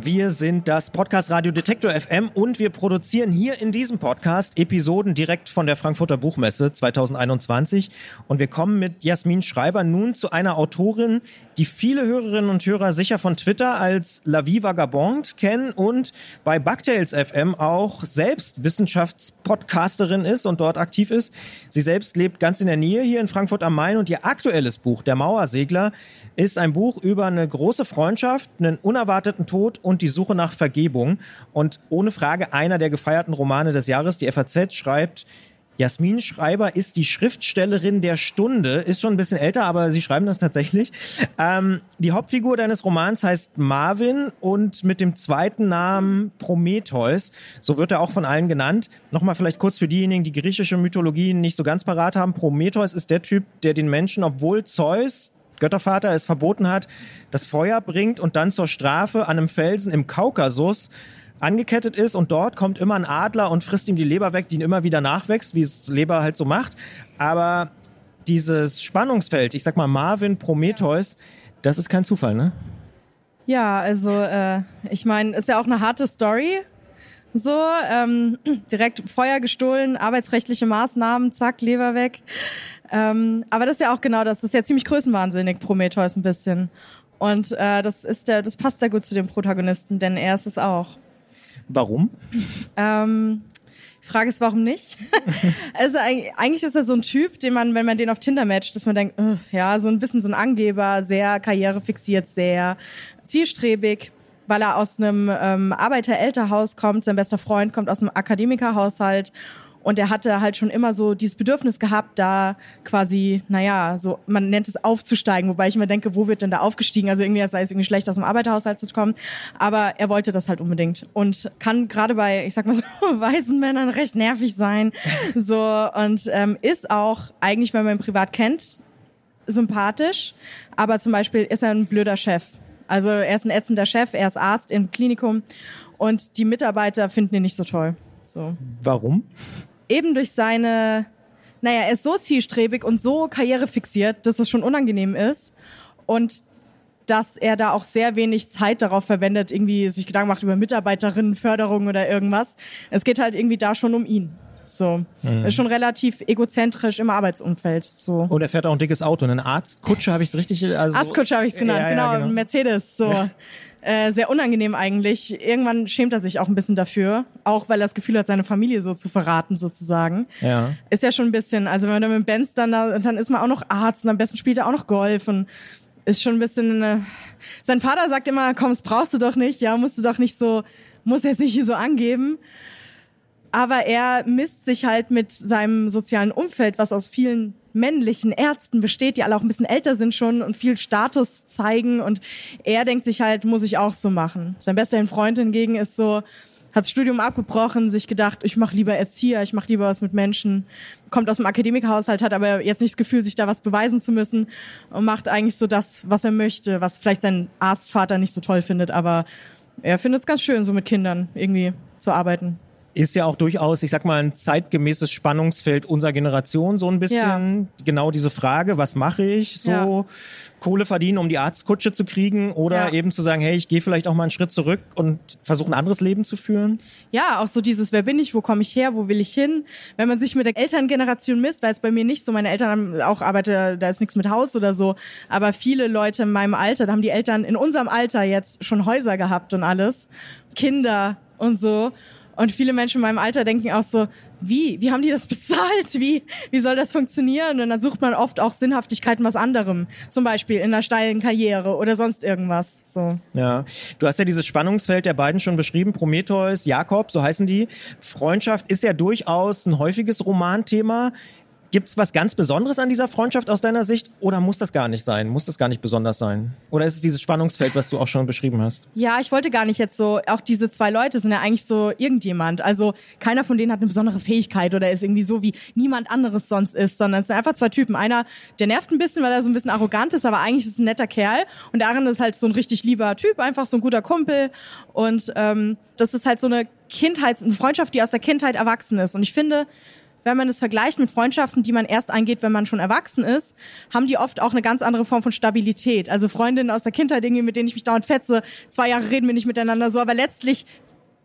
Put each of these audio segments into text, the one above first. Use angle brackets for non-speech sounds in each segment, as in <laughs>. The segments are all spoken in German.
Wir sind das Podcast Radio Detektor FM und wir produzieren hier in diesem Podcast Episoden direkt von der Frankfurter Buchmesse 2021. Und wir kommen mit Jasmin Schreiber nun zu einer Autorin, die viele Hörerinnen und Hörer sicher von Twitter als La Vie Vagabond kennen und bei Bugtails FM auch selbst Wissenschaftspodcasterin ist und dort aktiv ist. Sie selbst lebt ganz in der Nähe hier in Frankfurt am Main und ihr aktuelles Buch, Der Mauersegler, ist ein Buch über eine große Freundschaft, einen unerwarteten Tod und die Suche nach Vergebung. Und ohne Frage einer der gefeierten Romane des Jahres. Die FAZ schreibt, Jasmin Schreiber ist die Schriftstellerin der Stunde, ist schon ein bisschen älter, aber sie schreiben das tatsächlich. Ähm, die Hauptfigur deines Romans heißt Marvin und mit dem zweiten Namen Prometheus, so wird er auch von allen genannt. Nochmal vielleicht kurz für diejenigen, die griechische Mythologie nicht so ganz parat haben. Prometheus ist der Typ, der den Menschen, obwohl Zeus Göttervater es verboten hat, das Feuer bringt und dann zur Strafe an einem Felsen im Kaukasus angekettet ist und dort kommt immer ein Adler und frisst ihm die Leber weg, die ihn immer wieder nachwächst, wie es Leber halt so macht. Aber dieses Spannungsfeld, ich sag mal Marvin Prometheus, das ist kein Zufall, ne? Ja, also äh, ich meine, ist ja auch eine harte Story. So, ähm, direkt Feuer gestohlen, arbeitsrechtliche Maßnahmen, zack, Leber weg. Ähm, aber das ist ja auch genau das. Das ist ja ziemlich größenwahnsinnig, Prometheus ein bisschen. Und äh, das ist der, das passt sehr gut zu dem Protagonisten, denn er ist es auch. Warum? Ähm, die Frage ist, warum nicht? <laughs> also eigentlich ist er so ein Typ, den man, wenn man den auf Tinder matcht, dass man denkt, uh, ja, so ein bisschen so ein Angeber, sehr karrierefixiert, sehr zielstrebig, weil er aus einem ähm, Arbeiter-Elternhaus kommt, sein bester Freund kommt aus einem Akademikerhaushalt und er hatte halt schon immer so dieses Bedürfnis gehabt, da quasi, naja, so, man nennt es aufzusteigen, wobei ich immer denke, wo wird denn da aufgestiegen? Also irgendwie, sei es irgendwie schlecht, aus dem Arbeiterhaushalt zu kommen. Aber er wollte das halt unbedingt und kann gerade bei, ich sag mal so, <laughs> weißen Männern recht nervig sein. So, und ähm, ist auch eigentlich, wenn man ihn privat kennt, sympathisch. Aber zum Beispiel ist er ein blöder Chef. Also er ist ein ätzender Chef, er ist Arzt im Klinikum und die Mitarbeiter finden ihn nicht so toll. So. Warum? Eben durch seine, naja, er ist so zielstrebig und so karrierefixiert, dass es schon unangenehm ist. Und dass er da auch sehr wenig Zeit darauf verwendet, irgendwie sich Gedanken macht über Mitarbeiterinnenförderung oder irgendwas. Es geht halt irgendwie da schon um ihn. So. Mhm. Ist schon relativ egozentrisch im Arbeitsumfeld. So. Und er fährt auch ein dickes Auto. Eine Arztkutsche habe ich es richtig. Also Arztkutsche habe ich es genannt, ja, ja, genau, genau. Mercedes. So. <laughs> Äh, sehr unangenehm eigentlich. Irgendwann schämt er sich auch ein bisschen dafür, auch weil er das Gefühl hat, seine Familie so zu verraten sozusagen. Ja. Ist ja schon ein bisschen, also wenn man mit Benz dann da, dann ist man auch noch Arzt und am besten spielt er auch noch Golf und ist schon ein bisschen. Äh, sein Vater sagt immer, komm, das brauchst du doch nicht, ja, musst du doch nicht so, muss jetzt nicht hier so angeben. Aber er misst sich halt mit seinem sozialen Umfeld, was aus vielen männlichen Ärzten besteht, die alle auch ein bisschen älter sind schon und viel Status zeigen. Und er denkt sich halt, muss ich auch so machen. Sein bester Freund hingegen ist so, hat das Studium abgebrochen, sich gedacht, ich mache lieber Erzieher, ich mache lieber was mit Menschen, kommt aus dem Akademikerhaushalt, hat aber jetzt nicht das Gefühl, sich da was beweisen zu müssen und macht eigentlich so das, was er möchte, was vielleicht sein Arztvater nicht so toll findet, aber er findet es ganz schön, so mit Kindern irgendwie zu arbeiten ist ja auch durchaus, ich sag mal, ein zeitgemäßes Spannungsfeld unserer Generation, so ein bisschen. Ja. Genau diese Frage, was mache ich? So ja. Kohle verdienen, um die Arztkutsche zu kriegen oder ja. eben zu sagen, hey, ich gehe vielleicht auch mal einen Schritt zurück und versuche ein anderes Leben zu führen? Ja, auch so dieses, wer bin ich, wo komme ich her, wo will ich hin? Wenn man sich mit der Elterngeneration misst, weil es bei mir nicht so, meine Eltern haben auch arbeiten, da ist nichts mit Haus oder so, aber viele Leute in meinem Alter, da haben die Eltern in unserem Alter jetzt schon Häuser gehabt und alles, Kinder und so. Und viele Menschen in meinem Alter denken auch so, wie? Wie haben die das <laughs> bezahlt? Wie, wie soll das funktionieren? Und dann sucht man oft auch Sinnhaftigkeiten was anderem. Zum Beispiel in einer steilen Karriere oder sonst irgendwas. So. Ja. Du hast ja dieses Spannungsfeld der beiden schon beschrieben. Prometheus, Jakob, so heißen die. Freundschaft ist ja durchaus ein häufiges Romanthema. Gibt es was ganz Besonderes an dieser Freundschaft aus deiner Sicht oder muss das gar nicht sein? Muss das gar nicht besonders sein? Oder ist es dieses Spannungsfeld, was du auch schon beschrieben hast? Ja, ich wollte gar nicht jetzt so, auch diese zwei Leute sind ja eigentlich so irgendjemand. Also keiner von denen hat eine besondere Fähigkeit oder ist irgendwie so wie niemand anderes sonst ist, sondern es sind einfach zwei Typen. Einer, der nervt ein bisschen, weil er so ein bisschen arrogant ist, aber eigentlich ist es ein netter Kerl. Und der andere ist halt so ein richtig lieber Typ, einfach so ein guter Kumpel. Und ähm, das ist halt so eine Kindheit, eine Freundschaft, die aus der Kindheit erwachsen ist. Und ich finde, wenn man es vergleicht mit Freundschaften, die man erst eingeht, wenn man schon erwachsen ist, haben die oft auch eine ganz andere Form von Stabilität. Also Freundinnen aus der Kindheit, irgendwie, mit denen ich mich dauernd fetze, zwei Jahre reden wir nicht miteinander so, aber letztlich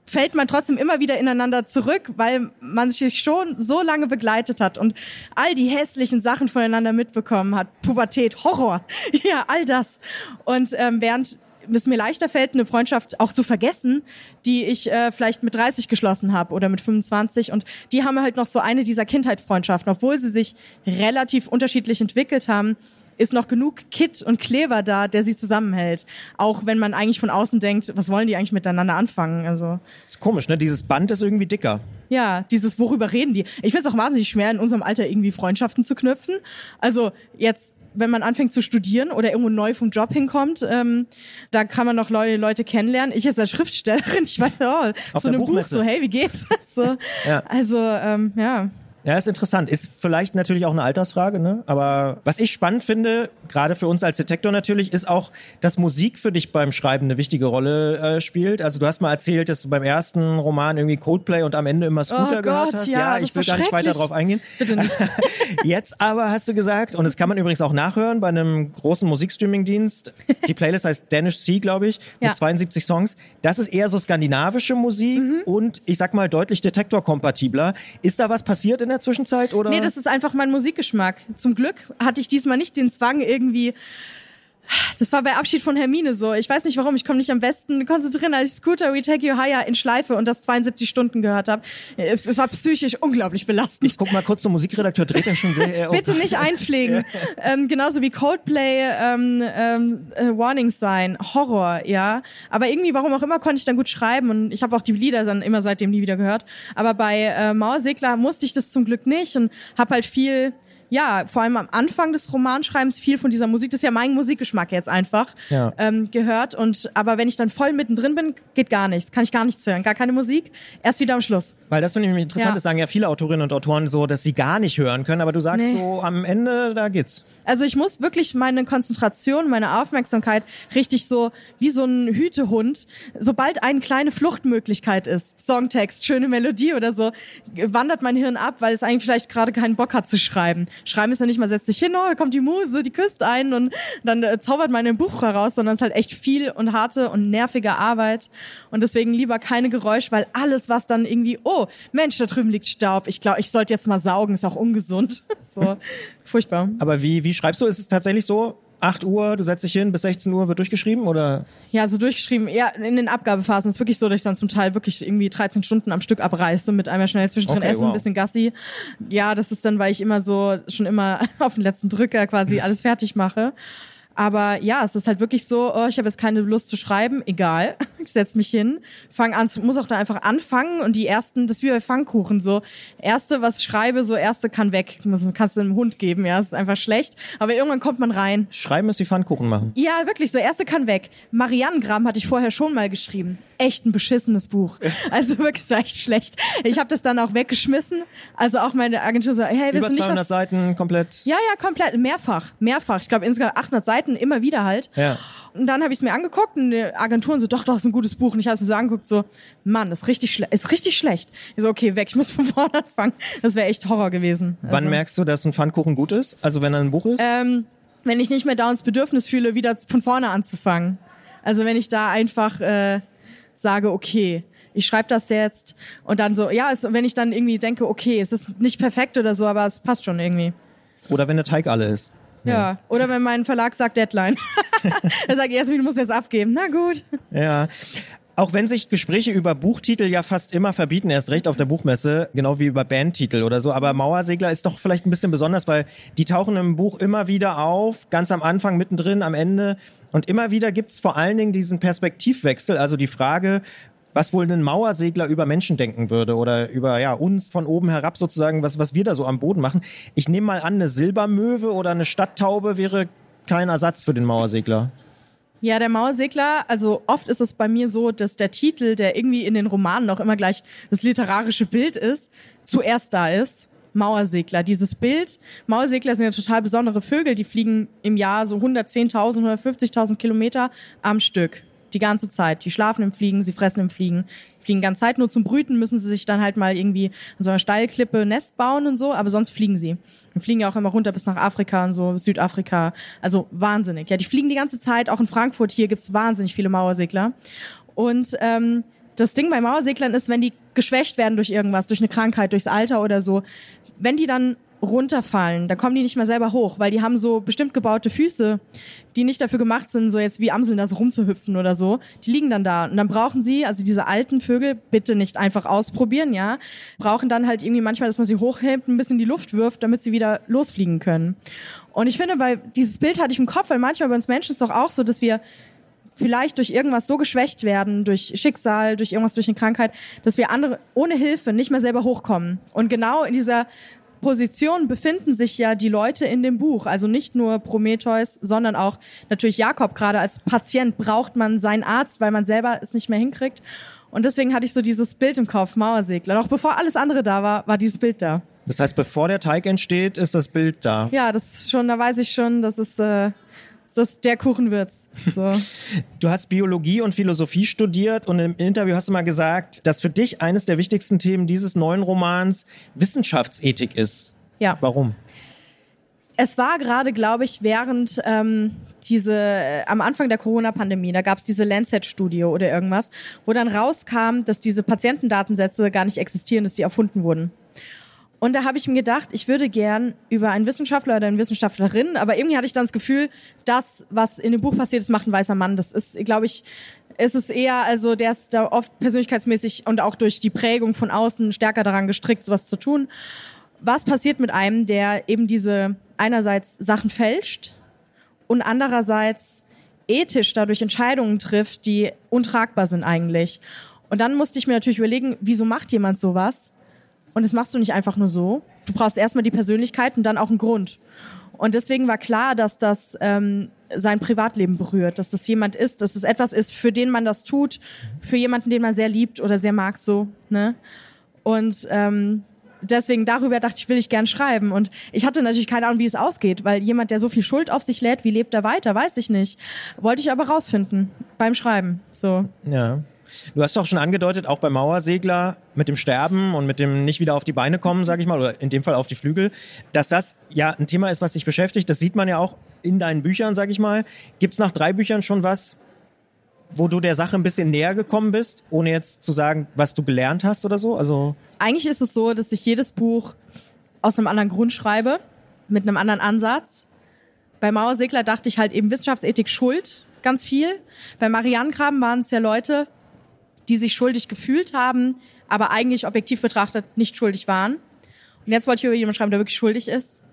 fällt man trotzdem immer wieder ineinander zurück, weil man sich schon so lange begleitet hat und all die hässlichen Sachen voneinander mitbekommen hat. Pubertät, Horror, <laughs> ja, all das. Und ähm, während es mir leichter fällt, eine Freundschaft auch zu vergessen, die ich äh, vielleicht mit 30 geschlossen habe oder mit 25. Und die haben halt noch so eine dieser Kindheitsfreundschaften. Obwohl sie sich relativ unterschiedlich entwickelt haben, ist noch genug Kit und Kleber da, der sie zusammenhält. Auch wenn man eigentlich von außen denkt, was wollen die eigentlich miteinander anfangen? Also ist komisch, ne? Dieses Band ist irgendwie dicker. Ja, dieses worüber reden die? Ich finde es auch wahnsinnig schwer, in unserem Alter irgendwie Freundschaften zu knüpfen. Also jetzt wenn man anfängt zu studieren oder irgendwo neu vom Job hinkommt, ähm, da kann man noch Leute, Leute kennenlernen. Ich jetzt als Schriftstellerin, <laughs> ich weiß, oh, Auf zu einem Buch so, hey, wie geht's? <laughs> so, ja. Also, ähm, ja. Ja, ist interessant. Ist vielleicht natürlich auch eine Altersfrage, ne? Aber was ich spannend finde, gerade für uns als Detektor natürlich, ist auch, dass Musik für dich beim Schreiben eine wichtige Rolle äh, spielt. Also du hast mal erzählt, dass du beim ersten Roman irgendwie Coldplay und am Ende immer Scooter oh gehört Gott, hast. Ja, ja ich will gar nicht weiter drauf eingehen. Bitte nicht. <laughs> Jetzt aber hast du gesagt, und das kann man übrigens auch nachhören bei einem großen Musikstreaming-Dienst. <laughs> Die Playlist heißt Danish Sea, glaube ich, mit ja. 72 Songs. Das ist eher so skandinavische Musik mhm. und ich sag mal deutlich detektorkompatibler. Ist da was passiert in der Zwischenzeit? Oder? Nee, das ist einfach mein Musikgeschmack. Zum Glück hatte ich diesmal nicht den Zwang, irgendwie das war bei Abschied von Hermine so. Ich weiß nicht warum, ich komme nicht am besten konzentrieren, als ich Scooter We Take You Higher in Schleife und das 72 Stunden gehört habe. Es war psychisch unglaublich belastend. Ich guck mal kurz, der Musikredakteur dreht ja schon sehr. Bitte nicht einpflegen. <laughs> ähm, genauso wie Coldplay ähm, ähm, äh, Warning Sign, Horror, ja. Aber irgendwie, warum auch immer, konnte ich dann gut schreiben und ich habe auch die Lieder dann immer seitdem nie wieder gehört. Aber bei äh, Mauersegler musste ich das zum Glück nicht und habe halt viel ja, vor allem am Anfang des Romanschreibens viel von dieser Musik, das ist ja mein Musikgeschmack jetzt einfach, ja. ähm, gehört. Und aber wenn ich dann voll mittendrin bin, geht gar nichts, kann ich gar nichts hören, gar keine Musik, erst wieder am Schluss. Weil das finde ich interessant, ja. das sagen ja viele Autorinnen und Autoren so, dass sie gar nicht hören können, aber du sagst nee. so, am Ende, da geht's. Also ich muss wirklich meine Konzentration, meine Aufmerksamkeit richtig so wie so ein Hütehund, sobald eine kleine Fluchtmöglichkeit ist, Songtext, schöne Melodie oder so, wandert mein Hirn ab, weil es eigentlich vielleicht gerade keinen Bock hat zu schreiben. Schreiben ist ja nicht mal, setzt sich hin, oh, kommt die Muse, die küsst ein und dann äh, zaubert man ein Buch heraus, sondern es ist halt echt viel und harte und nervige Arbeit. Und deswegen lieber keine Geräusche, weil alles, was dann irgendwie, oh, Mensch, da drüben liegt Staub, ich glaube, ich sollte jetzt mal saugen, ist auch ungesund. <laughs> so, furchtbar. Aber wie, wie schreibst du? Ist es tatsächlich so, 8 Uhr, du setzt dich hin, bis 16 Uhr wird durchgeschrieben oder? Ja, so durchgeschrieben. Ja, in den Abgabephasen ist wirklich so, dass ich dann zum Teil wirklich irgendwie 13 Stunden am Stück abreiße mit einmal schnell zwischendrin okay, essen, wow. ein bisschen Gassi. Ja, das ist dann, weil ich immer so schon immer <laughs> auf den letzten Drücker quasi <laughs> alles fertig mache. Aber ja, es ist halt wirklich so, oh, ich habe jetzt keine Lust zu schreiben, egal. Ich setz mich hin, fang an, muss auch da einfach anfangen und die ersten, das ist wie bei Pfannkuchen, so erste, was ich schreibe, so erste kann weg. Muss, kannst du einem Hund geben, ja, das ist einfach schlecht. Aber irgendwann kommt man rein. Schreiben ist wie Pfannkuchen machen. Ja, wirklich, so erste kann weg. Marianengramm hatte ich vorher schon mal geschrieben. Echt ein beschissenes Buch. <laughs> Also wirklich so echt schlecht. Ich habe das dann auch weggeschmissen. Also auch meine Agentur so, hey, willst Über du nicht 200 was? Seiten komplett. Ja, ja, komplett, mehrfach, mehrfach. Ich glaube insgesamt 800 Seiten Seiten immer wieder halt. Ja. Und dann habe ich es mir angeguckt und die Agenturen so, doch, doch, ist ein gutes Buch. Und ich habe es mir so angeguckt, so, Mann, ist richtig, schle ist richtig schlecht. Ich so, okay, weg, ich muss <laughs> von vorne anfangen. Das wäre echt Horror gewesen. Wann also, merkst du, dass ein Pfannkuchen gut ist? Also wenn er ein Buch ist? Ähm, wenn ich nicht mehr da ins Bedürfnis fühle, wieder von vorne anzufangen. Also wenn ich da einfach äh, sage, okay, ich schreibe das jetzt und dann so, ja, es, wenn ich dann irgendwie denke, okay, es ist nicht perfekt oder so, aber es passt schon irgendwie. Oder wenn der Teig alle ist. Ja. Oder wenn mein Verlag sagt Deadline. <laughs> er sagt, Jasmin, du musst jetzt abgeben. Na gut. Ja. Auch wenn sich Gespräche über Buchtitel ja fast immer verbieten, erst recht auf der Buchmesse, genau wie über Bandtitel oder so. Aber Mauersegler ist doch vielleicht ein bisschen besonders, weil die tauchen im Buch immer wieder auf, ganz am Anfang, mittendrin, am Ende. Und immer wieder gibt's vor allen Dingen diesen Perspektivwechsel, also die Frage, was wohl ein Mauersegler über Menschen denken würde oder über ja, uns von oben herab sozusagen, was, was wir da so am Boden machen. Ich nehme mal an, eine Silbermöwe oder eine Stadttaube wäre kein Ersatz für den Mauersegler. Ja, der Mauersegler, also oft ist es bei mir so, dass der Titel, der irgendwie in den Romanen auch immer gleich das literarische Bild ist, zuerst da ist. Mauersegler. Dieses Bild, Mauersegler sind ja total besondere Vögel, die fliegen im Jahr so 110.000, 150.000 Kilometer am Stück. Die ganze Zeit. Die schlafen im Fliegen, sie fressen im Fliegen, fliegen ganz Zeit. Nur zum Brüten müssen sie sich dann halt mal irgendwie an so einer Steilklippe Nest bauen und so, aber sonst fliegen sie. Und fliegen ja auch immer runter bis nach Afrika und so, Südafrika. Also wahnsinnig. Ja, die fliegen die ganze Zeit. Auch in Frankfurt hier gibt's wahnsinnig viele Mauersegler. Und ähm, das Ding bei Mauerseglern ist, wenn die geschwächt werden durch irgendwas, durch eine Krankheit, durchs Alter oder so, wenn die dann runterfallen, da kommen die nicht mehr selber hoch, weil die haben so bestimmt gebaute Füße, die nicht dafür gemacht sind, so jetzt wie Amseln da so rumzuhüpfen oder so. Die liegen dann da und dann brauchen sie, also diese alten Vögel, bitte nicht einfach ausprobieren, ja, brauchen dann halt irgendwie manchmal, dass man sie hochhebt, ein bisschen in die Luft wirft, damit sie wieder losfliegen können. Und ich finde, weil dieses Bild hatte ich im Kopf, weil manchmal bei uns Menschen ist es doch auch so, dass wir vielleicht durch irgendwas so geschwächt werden, durch Schicksal, durch irgendwas, durch eine Krankheit, dass wir andere ohne Hilfe nicht mehr selber hochkommen. Und genau in dieser Position befinden sich ja die Leute in dem Buch. Also nicht nur Prometheus, sondern auch natürlich Jakob. Gerade als Patient braucht man seinen Arzt, weil man selber es nicht mehr hinkriegt. Und deswegen hatte ich so dieses Bild im Kopf, Mauersegler. Noch bevor alles andere da war, war dieses Bild da. Das heißt, bevor der Teig entsteht, ist das Bild da. Ja, das ist schon, da weiß ich schon, das ist äh, das der Kuchen wird's. So. <laughs> Du hast Biologie und Philosophie studiert und im Interview hast du mal gesagt, dass für dich eines der wichtigsten Themen dieses neuen Romans Wissenschaftsethik ist. Ja. Warum? Es war gerade, glaube ich, während ähm, diese äh, am Anfang der Corona-Pandemie, da gab es diese Lancet-Studie oder irgendwas, wo dann rauskam, dass diese Patientendatensätze gar nicht existieren, dass die erfunden wurden. Und da habe ich mir gedacht, ich würde gern über einen Wissenschaftler oder eine Wissenschaftlerin, aber irgendwie hatte ich dann das Gefühl, das, was in dem Buch passiert ist, macht ein weißer Mann. Das ist, glaube ich, ist es eher, also der ist da oft persönlichkeitsmäßig und auch durch die Prägung von außen stärker daran gestrickt, sowas zu tun. Was passiert mit einem, der eben diese einerseits Sachen fälscht und andererseits ethisch dadurch Entscheidungen trifft, die untragbar sind eigentlich? Und dann musste ich mir natürlich überlegen, wieso macht jemand sowas? Und das machst du nicht einfach nur so. Du brauchst erstmal die Persönlichkeit und dann auch einen Grund. Und deswegen war klar, dass das ähm, sein Privatleben berührt, dass das jemand ist, dass es etwas ist, für den man das tut, für jemanden, den man sehr liebt oder sehr mag, so. Ne? Und ähm, deswegen darüber dachte ich, will ich gern schreiben. Und ich hatte natürlich keine Ahnung, wie es ausgeht, weil jemand, der so viel Schuld auf sich lädt, wie lebt er weiter, weiß ich nicht. Wollte ich aber rausfinden beim Schreiben. So. Ja. Du hast doch schon angedeutet, auch beim Mauersegler mit dem Sterben und mit dem nicht wieder auf die Beine kommen, sage ich mal, oder in dem Fall auf die Flügel, dass das ja ein Thema ist, was dich beschäftigt. Das sieht man ja auch in deinen Büchern, sage ich mal. Gibt es nach drei Büchern schon was, wo du der Sache ein bisschen näher gekommen bist, ohne jetzt zu sagen, was du gelernt hast oder so? Also Eigentlich ist es so, dass ich jedes Buch aus einem anderen Grund schreibe, mit einem anderen Ansatz. Bei Mauersegler dachte ich halt eben Wissenschaftsethik Schuld, ganz viel. Bei Marianengraben waren es ja Leute, die sich schuldig gefühlt haben, aber eigentlich objektiv betrachtet nicht schuldig waren. Und jetzt wollte ich über jemanden schreiben, der wirklich schuldig ist.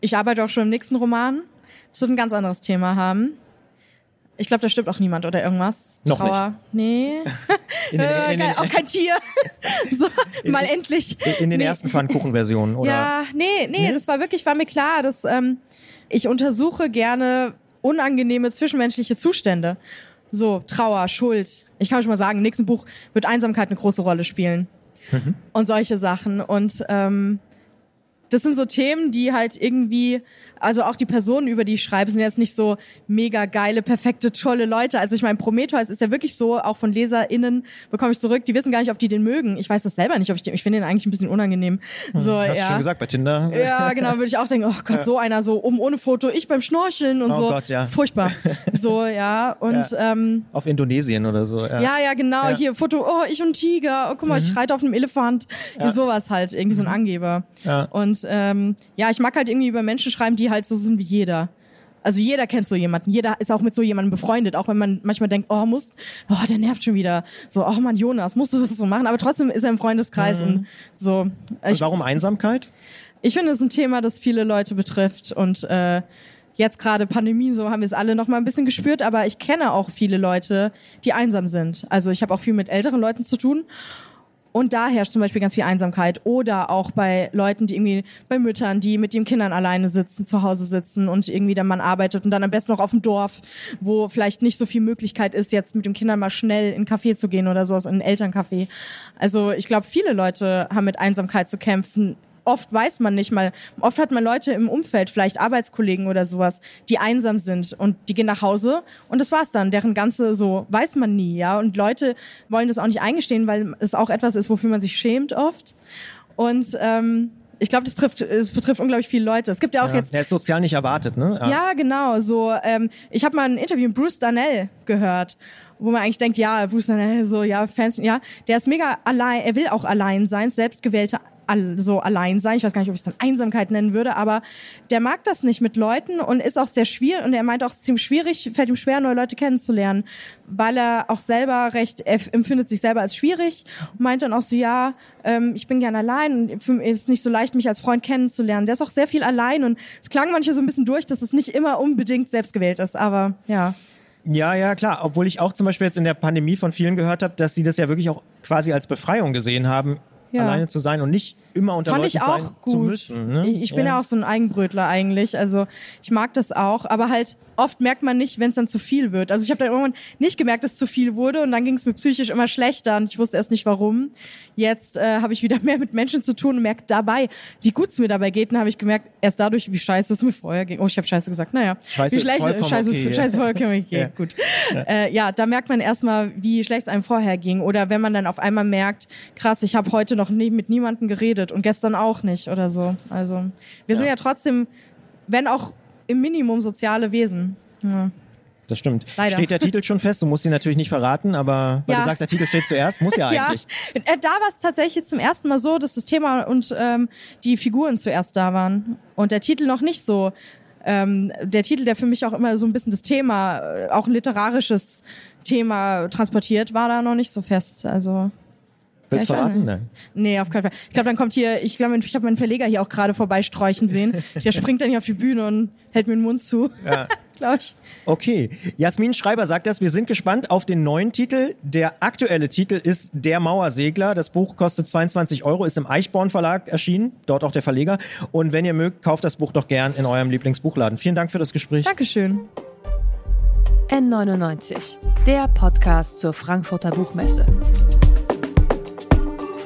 Ich arbeite auch schon im nächsten Roman. Das wird ein ganz anderes Thema haben. Ich glaube, da stimmt auch niemand oder irgendwas. Noch Trauer. Nee. in den, Äh, <laughs> in den, auch kein Tier. <laughs> so, mal endlich. in den Nee. ersten Pfannkuchenversionen, <laughs> oder? Ja, nee, nee, das war wirklich, war mir klar, dass ähm, ich untersuche gerne unangenehme zwischenmenschliche Zustände. So, Trauer, Schuld. Ich kann schon mal sagen, im nächsten Buch wird Einsamkeit eine große Rolle spielen. Und solche Sachen. Und ähm, das sind so Themen, die halt irgendwie, also auch die Personen, über die ich schreibe, sind jetzt nicht so mega geile, perfekte, tolle Leute. Also ich meine, Prometheus ist ja wirklich so, auch von LeserInnen bekomme ich zurück, die wissen gar nicht, ob die den mögen. Ich weiß das selber nicht, ob ich den, ich finde den eigentlich ein bisschen unangenehm. So, Hast du ja. schon gesagt bei Tinder? Ja, genau, würde ich auch denken, oh Gott, so einer so oben ohne Foto, ich beim Schnorcheln und Oh so. Gott, ja. Furchtbar. So, ja. Und Ja. Ähm, Auf Indonesien oder so. Ja. ja, ja, genau. Ja. Hier, Foto, oh, ich und Tiger. Oh, guck mal, ich reite auf einem Elefant. Sowas halt, irgendwie so ein Angeber. Ja. Und ähm, ja, ich mag halt irgendwie über Menschen schreiben, die halt so sind wie jeder. Also jeder kennt so jemanden, jeder ist auch mit so jemandem befreundet, auch wenn man manchmal denkt, oh, muss, oh, der nervt schon wieder. So, oh Mann, Jonas, musst du das so machen? Aber trotzdem ist er im Freundeskreis und so. Und Ich, warum Einsamkeit? ich finde, es ist ein Thema, das viele Leute betrifft und äh, jetzt gerade Pandemie, so haben wir es alle noch mal ein bisschen gespürt, aber ich kenne auch viele Leute, die einsam sind. Also ich habe auch viel mit älteren Leuten zu tun. Und da herrscht zum Beispiel ganz viel Einsamkeit. Oder auch bei Leuten, die irgendwie, bei Müttern, die mit den Kindern alleine sitzen, zu Hause sitzen und irgendwie der Mann arbeitet und dann am besten noch auf dem Dorf, wo vielleicht nicht so viel Möglichkeit ist, jetzt mit den Kindern mal schnell in ein Café zu gehen oder sowas, in ein Elterncafé. Also ich glaube, viele Leute haben mit Einsamkeit zu kämpfen oft weiß man nicht mal, oft hat man Leute im Umfeld, vielleicht Arbeitskollegen oder sowas, die einsam sind und die gehen nach Hause und das war's dann. Deren ganze so weiß man nie, ja. Und Leute wollen das auch nicht eingestehen, weil es auch etwas ist, wofür man sich schämt oft. Und ähm, ich glaube, das trifft, es betrifft unglaublich viele Leute. Es gibt ja auch ja, jetzt. Der ist sozial nicht erwartet, ne? Ja, ja genau. So, ähm, ich habe mal ein Interview mit Bruce Darnell gehört wo man eigentlich denkt, ja, Bruce so, ja, Fans, ja, der ist mega allein, er will auch allein sein, selbstgewählte so allein sein. Ich weiß gar nicht, ob ich es dann Einsamkeit nennen würde, aber der mag das nicht mit Leuten und ist auch sehr schwierig und er meint auch ziemlich schwierig, fällt ihm schwer, neue Leute kennenzulernen, weil er auch selber recht, er empfindet sich selber als schwierig und meint dann auch so, ja, ähm, ich bin gern allein und es ist nicht so leicht, mich als Freund kennenzulernen. Der ist auch sehr viel allein und es klang manchmal so ein bisschen durch, dass es nicht immer unbedingt selbstgewählt ist, aber ja. Ja, ja, klar. Obwohl ich auch zum Beispiel jetzt in der Pandemie von vielen gehört habe, dass sie das ja wirklich auch quasi als Befreiung gesehen haben, ja. alleine zu sein und nicht immer unter Fand Leuten ich auch gut. zu müssen. Ne? Ich, ich bin ja. ja. auch so ein Eigenbrötler eigentlich. Also ich mag das auch, aber halt oft merkt man nicht, wenn es dann zu viel wird. Also ich habe dann irgendwann nicht gemerkt, dass es zu viel wurde und dann ging es mir psychisch immer schlechter und ich wusste erst nicht warum. Jetzt äh, habe ich wieder <laughs> mehr mit Menschen zu tun und merke dabei, wie gut es mir dabei geht. Und habe ich gemerkt, erst dadurch, wie scheiße es mir vorher ging. Oh, ich habe scheiße gesagt. Naja, scheiße wie schlecht, ist vollkommen scheiße, okay. ist, scheiße vollkommen okay. ja. Gut. Ja. Äh, ja, da merkt man erstmal, wie schlecht es einem vorher ging. Oder wenn man dann auf einmal merkt, krass, ich habe heute noch nie mit niemandem geredet und gestern auch nicht oder so. Also wir sind ja trotzdem, wenn auch im Minimum soziale Wesen. Ja. Das stimmt. Leider. Steht der Titel schon fest? Du musst ihn natürlich nicht verraten, aber weil Ja. du sagst, der Titel steht zuerst, muss ja <laughs> eigentlich. Ja, äh, da war es tatsächlich zum ersten Mal so, dass das Thema und ähm, die Figuren zuerst da waren und der Titel noch nicht so. Ähm, der Titel, der für mich auch immer so ein bisschen das Thema, äh, auch ein literarisches Thema transportiert, war da noch nicht so fest. Also Willst du Ja, verraten? Nein. Nee, auf keinen Fall. Ich glaube, dann kommt hier, ich glaube, ich habe meinen Verleger hier auch gerade vorbeisträuchen sehen. <laughs> Der springt dann hier auf die Bühne und hält mir den Mund zu. Ja. <laughs> glaube ich. Okay. Jasmin Schreiber sagt das. Wir sind gespannt auf den neuen Titel. Der aktuelle Titel ist Der Mauersegler. Das Buch kostet 22 Euro, ist im Eichborn Verlag erschienen. Dort auch der Verleger. Und wenn ihr mögt, kauft das Buch doch gern in eurem Lieblingsbuchladen. Vielen Dank für das Gespräch. Dankeschön. N99, der Podcast zur Frankfurter Buchmesse.